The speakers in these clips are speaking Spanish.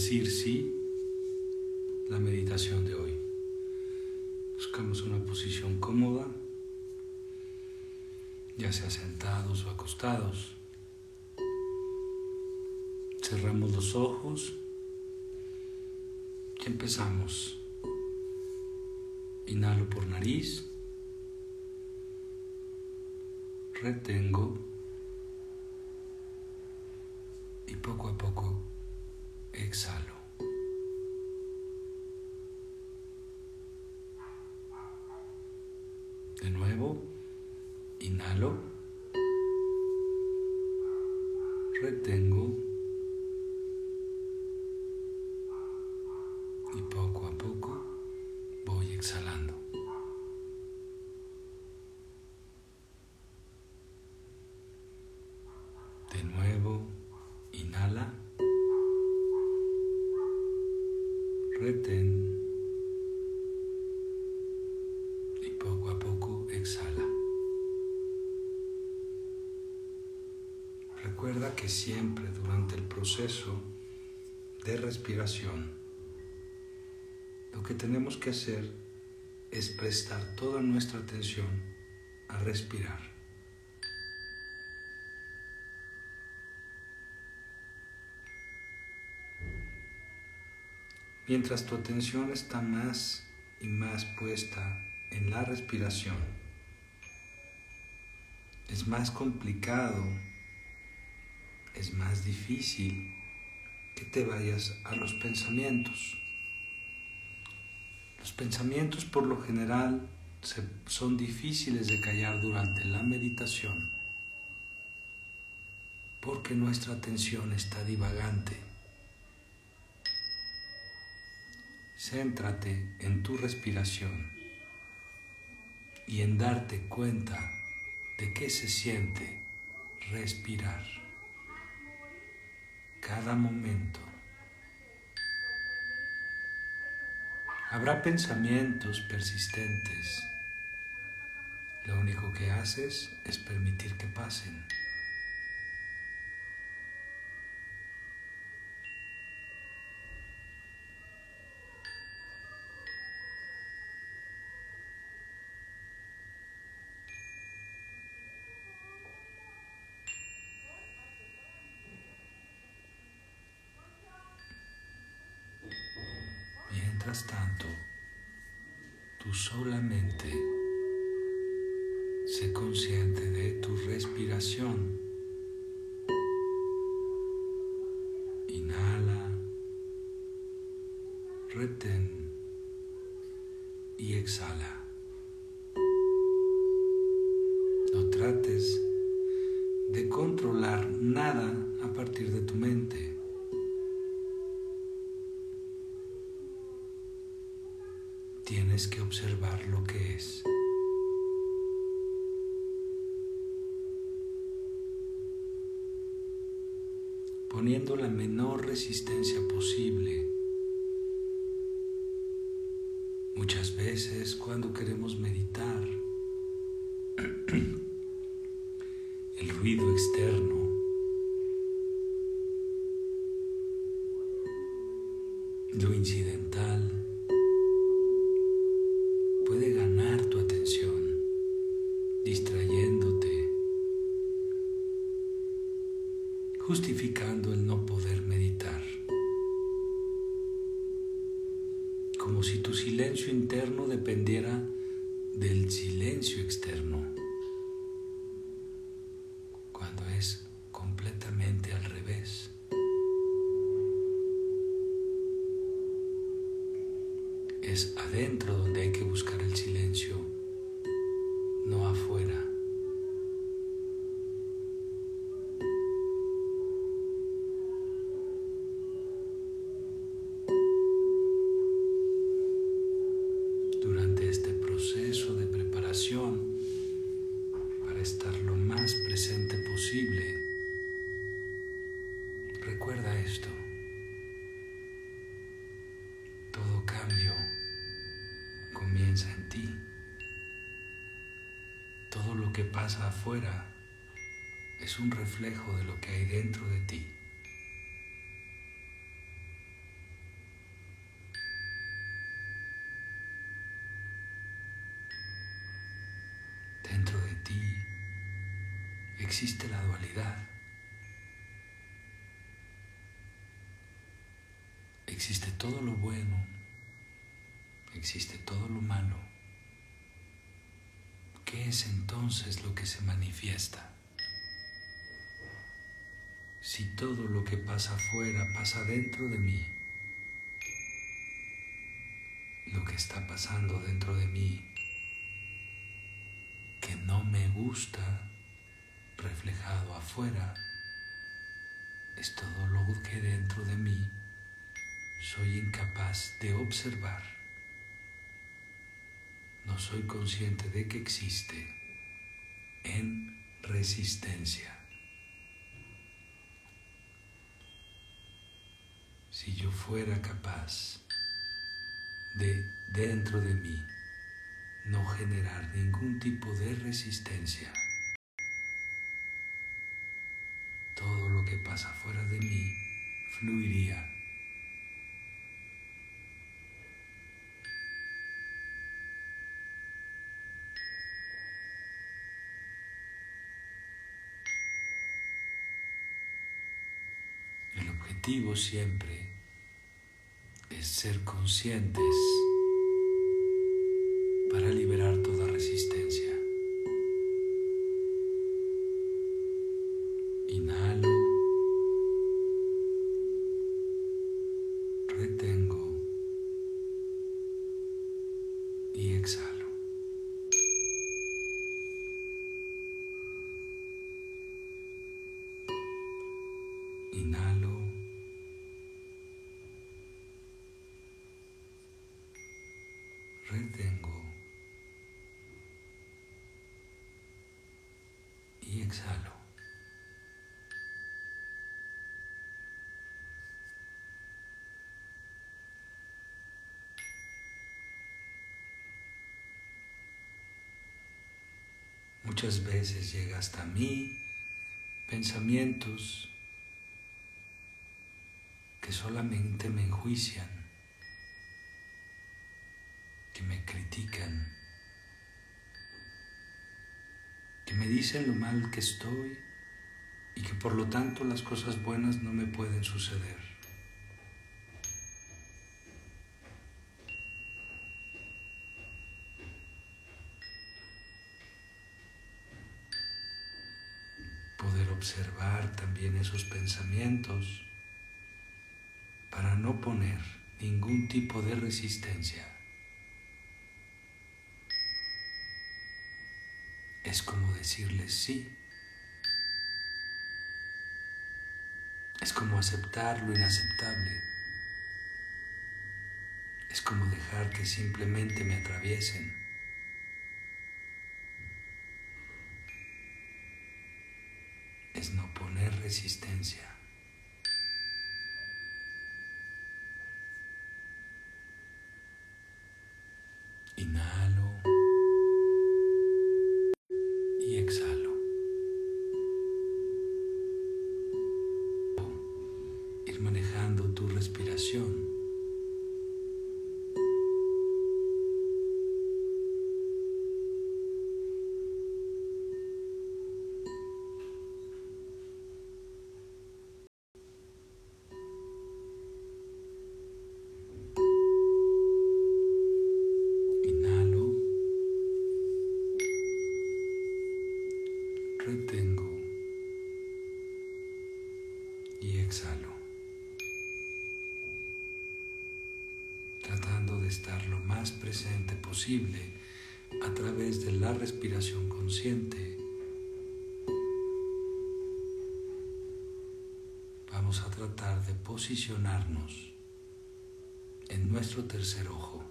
decir sí la meditación de hoy. Buscamos una posición cómoda, ya sea sentados o acostados. Cerramos los ojos y empezamos. Inhalo por nariz, retengo y poco exhalo. De nuevo, inhalo, Recuerda que siempre durante el proceso de respiración, lo que tenemos que hacer es prestar toda nuestra atención a respirar. Mientras tu atención está más y más puesta en la respiración, es más complicado, es más difícil que te vayas a los pensamientos. Los pensamientos por lo general son difíciles de callar durante la meditación porque nuestra atención está divagante. Céntrate en tu respiración y en darte cuenta de qué se siente respirar cada momento. Habrá pensamientos persistentes. Lo único que haces es permitir que pasen. Mientras tanto, tú solamente sé consciente de tu respiración. Inhala, retén y exhala. Tienes que observar lo que es. Poniendo la menor resistencia posible. Muchas veces cuando queremos meditar, el ruido externo lo incidental puede ganar tu atención, distrayéndote, justificando el no poder meditar. Como si tu silencio interno dependiera del silencio externo, cuando es completamente al revés. Es adentro donde hay que buscar estar lo más presente posible, recuerda esto. Todo cambio comienza en ti. Todo lo que pasa afuera es un reflejo de lo que hay dentro de ti. existe la dualidad. Existe todo lo bueno, existe todo lo malo. ¿Qué es entonces lo que se manifiesta? Si todo lo que pasa afuera pasa dentro de mí, lo que está pasando dentro de mí que no me gusta reflejado afuera es todo lo que dentro de mí soy incapaz de observar. No soy consciente de que existe en resistencia. Si yo fuera capaz de dentro de mí no generar ningún tipo de resistencia, todo lo que pasa fuera de mí fluiría. Objetivo siempre es ser conscientes para liberar toda resistencia. Inhalo, retengo y exhalo. Inhalo. Retengo. Y exhalo. Muchas veces llega hasta mí pensamientos que solamente me enjuician, que me critican, que me dicen lo mal que estoy y que por lo tanto las cosas buenas no me pueden suceder. También esos pensamientos para no poner ningún tipo de resistencia. Es como decirles sí. Es como aceptar lo inaceptable. Es como dejar que simplemente me atraviesen. Es no poner resistencia. Inhalo Vamos a tratar de posicionarnos en nuestro tercer ojo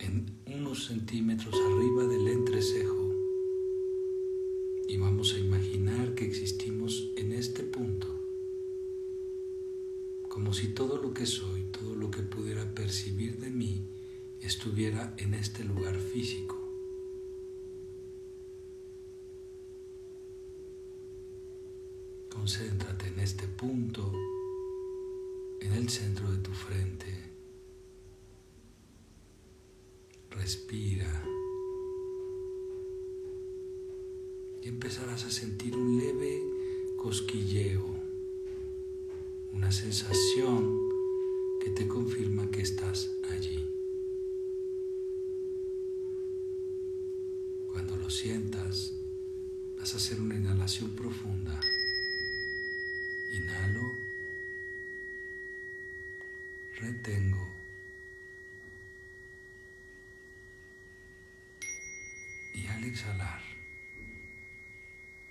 en unos centímetros arriba del entrecejo y vamos a imaginar que existimos en este punto, como si todo lo que soy, todo lo que pudiera percibir de mí, estuviera en este lugar físico. Concéntrate en este punto, en el centro de tu frente. Respira. y empezarás a sentir un leve cosquilleo, una sensación que te confirma que estás allí. Cuando lo sientas, vas a hacer una inhalación profunda. Inhalo, retengo. Y al exhalar,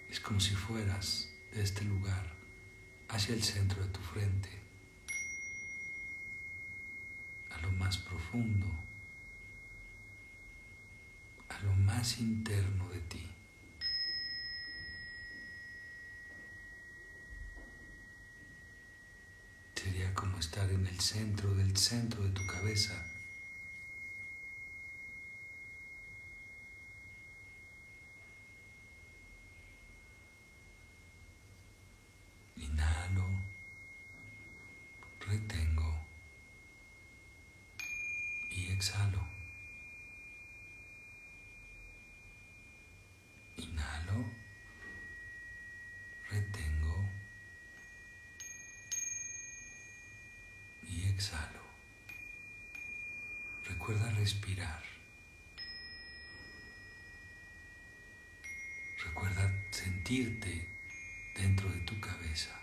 es como si fueras de este lugar hacia el centro de tu frente, a lo más profundo, a lo más interno de ti. Como estar en el centro del centro de tu cabeza exhalo. Inhalo, retengo y exhalo. Recuerda respirar. Recuerda sentirte dentro de tu cabeza.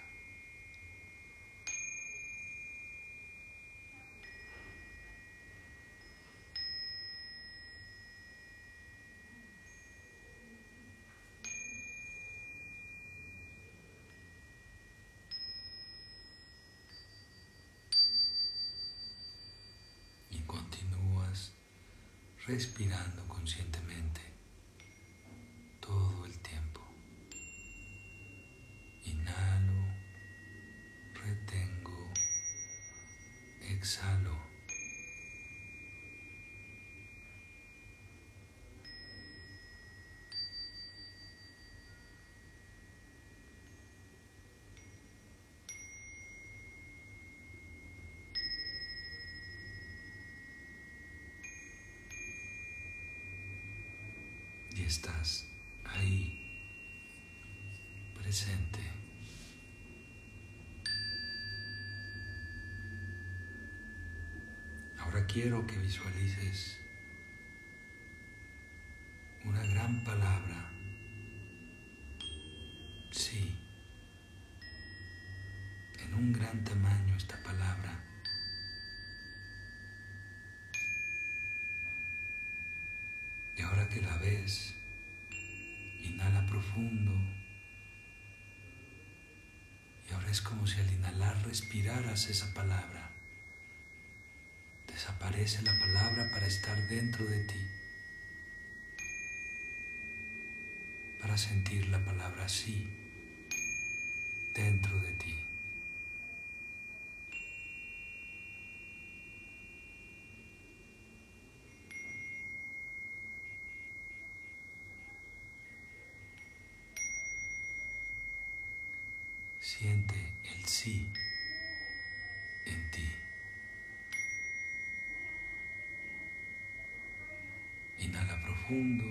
Respirando conscientemente todo el tiempo. Inhalo, retengo, exhalo. Estás ahí, presente. Ahora quiero que visualices una gran palabra. Sí, en un gran tamaño esta palabra. Y ahora que la ves, Y ahora es como si al inhalar respiraras esa palabra. Desaparece la palabra para estar dentro de ti. Para sentir la palabra así dentro de ti. Siente el sí en ti. Inhala profundo,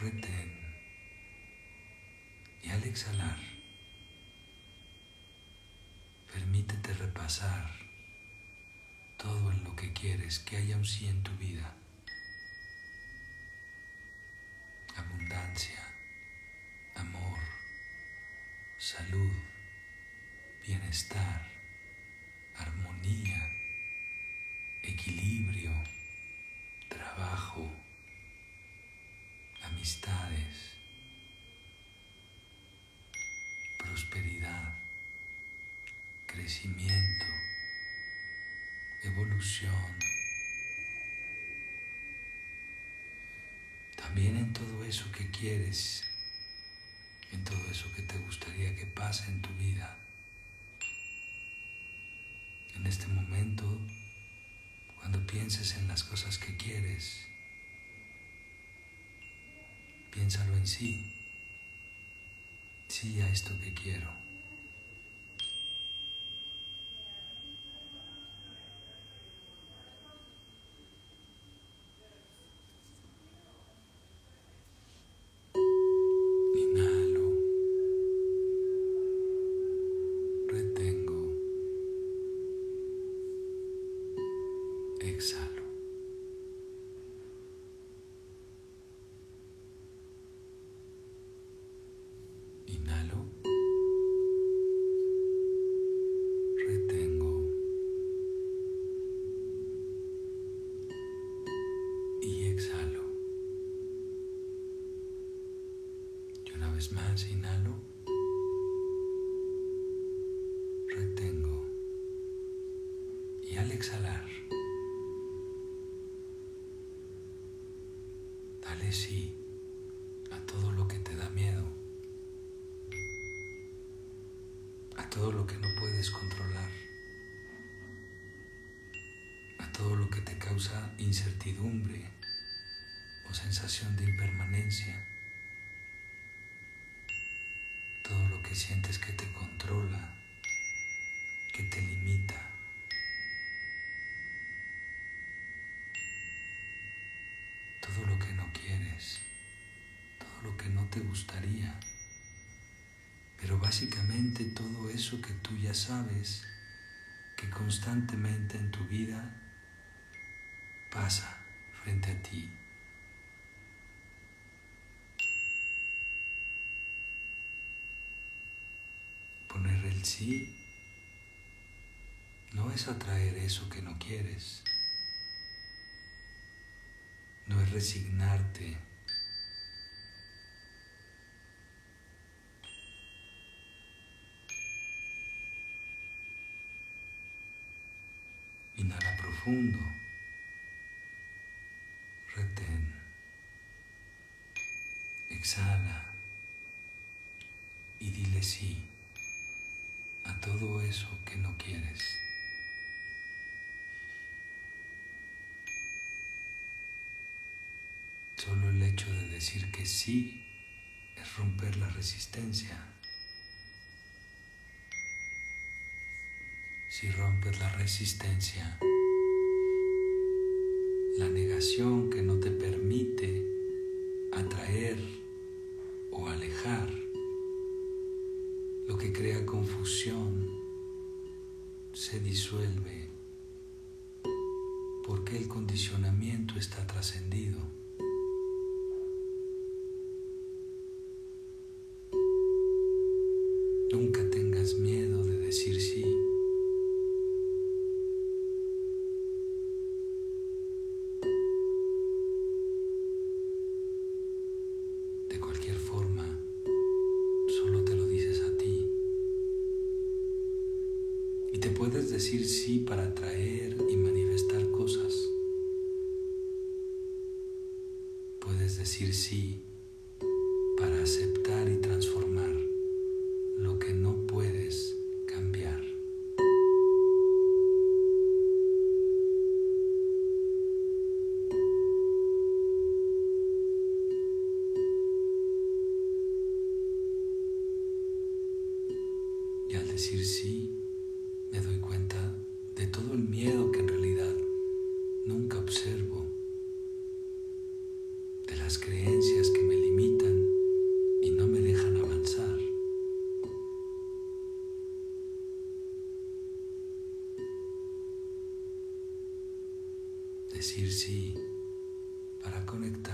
retén y al exhalar, permítete repasar todo en lo que quieres que haya un sí en tu vida. Abundancia, salud, bienestar, armonía, equilibrio, trabajo, amistades, prosperidad, crecimiento, evolución. También en todo eso que quieres en todo eso que te gustaría que pase en tu vida. En este momento, cuando pienses en las cosas que quieres, piénsalo en sí, sí a esto que quiero. Vez más inhalo. Te gustaría, pero básicamente todo eso que tú ya sabes que constantemente en tu vida pasa frente a ti. Poner el sí no es atraer eso que no quieres no es resignarte. Inhala profundo. Retén. Exhala. Y dile sí a todo eso que no quieres. Solo el hecho de decir que sí es romper la resistencia. Si rompes la resistencia, la negación que no te permite atraer o alejar, lo que crea confusión, se disuelve porque el condicionamiento está trascendido. Nunca tengas miedo de decir sí. De cualquier forma, solo te lo dices a ti. Y te puedes decir sí para atraer y manifestar cosas. Decir sí para aceptar y transformar lo que no puedes cambiar. Y al decir sí, me doy cuenta de todo el miedo que en realidad nunca observo, de las creencias que me limitan y no me dejan avanzar. Decir sí para conectarme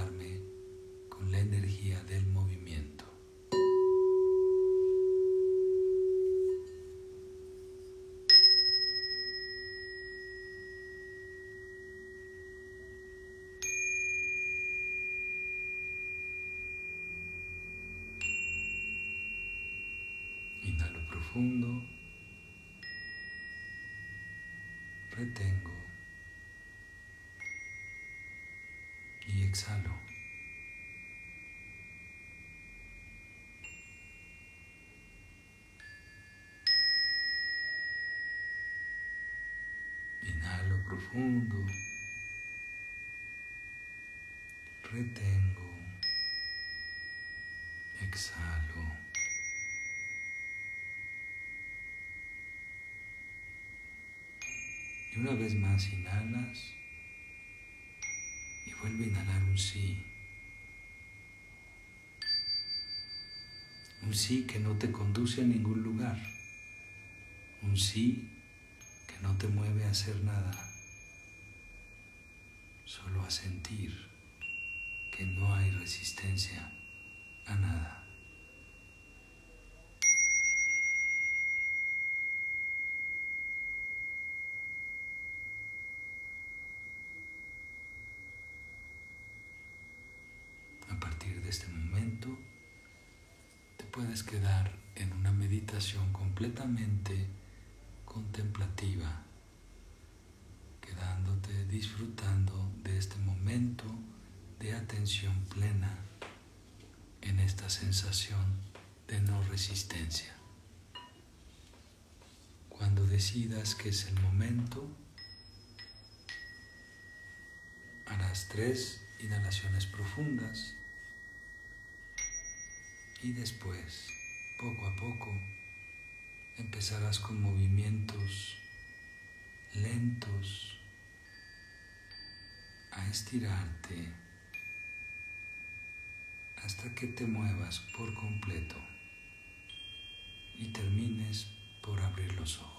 profundo. Retengo. Exhalo. Y una vez más inhalas y vuelve a inhalar un sí. Un sí que no te conduce a ningún lugar. Un sí que no te mueve a hacer nada. Solo a sentir que no hay resistencia a nada. A partir de este momento, te puedes quedar en una meditación completamente contemplativa, quedándote disfrutando de este momento de atención plena en esta sensación de no resistencia. Cuando decidas que es el momento, harás tres inhalaciones profundas y después, poco a poco, empezarás con movimientos lentos a estirarte hasta que te muevas por completo y termines por abrir los ojos.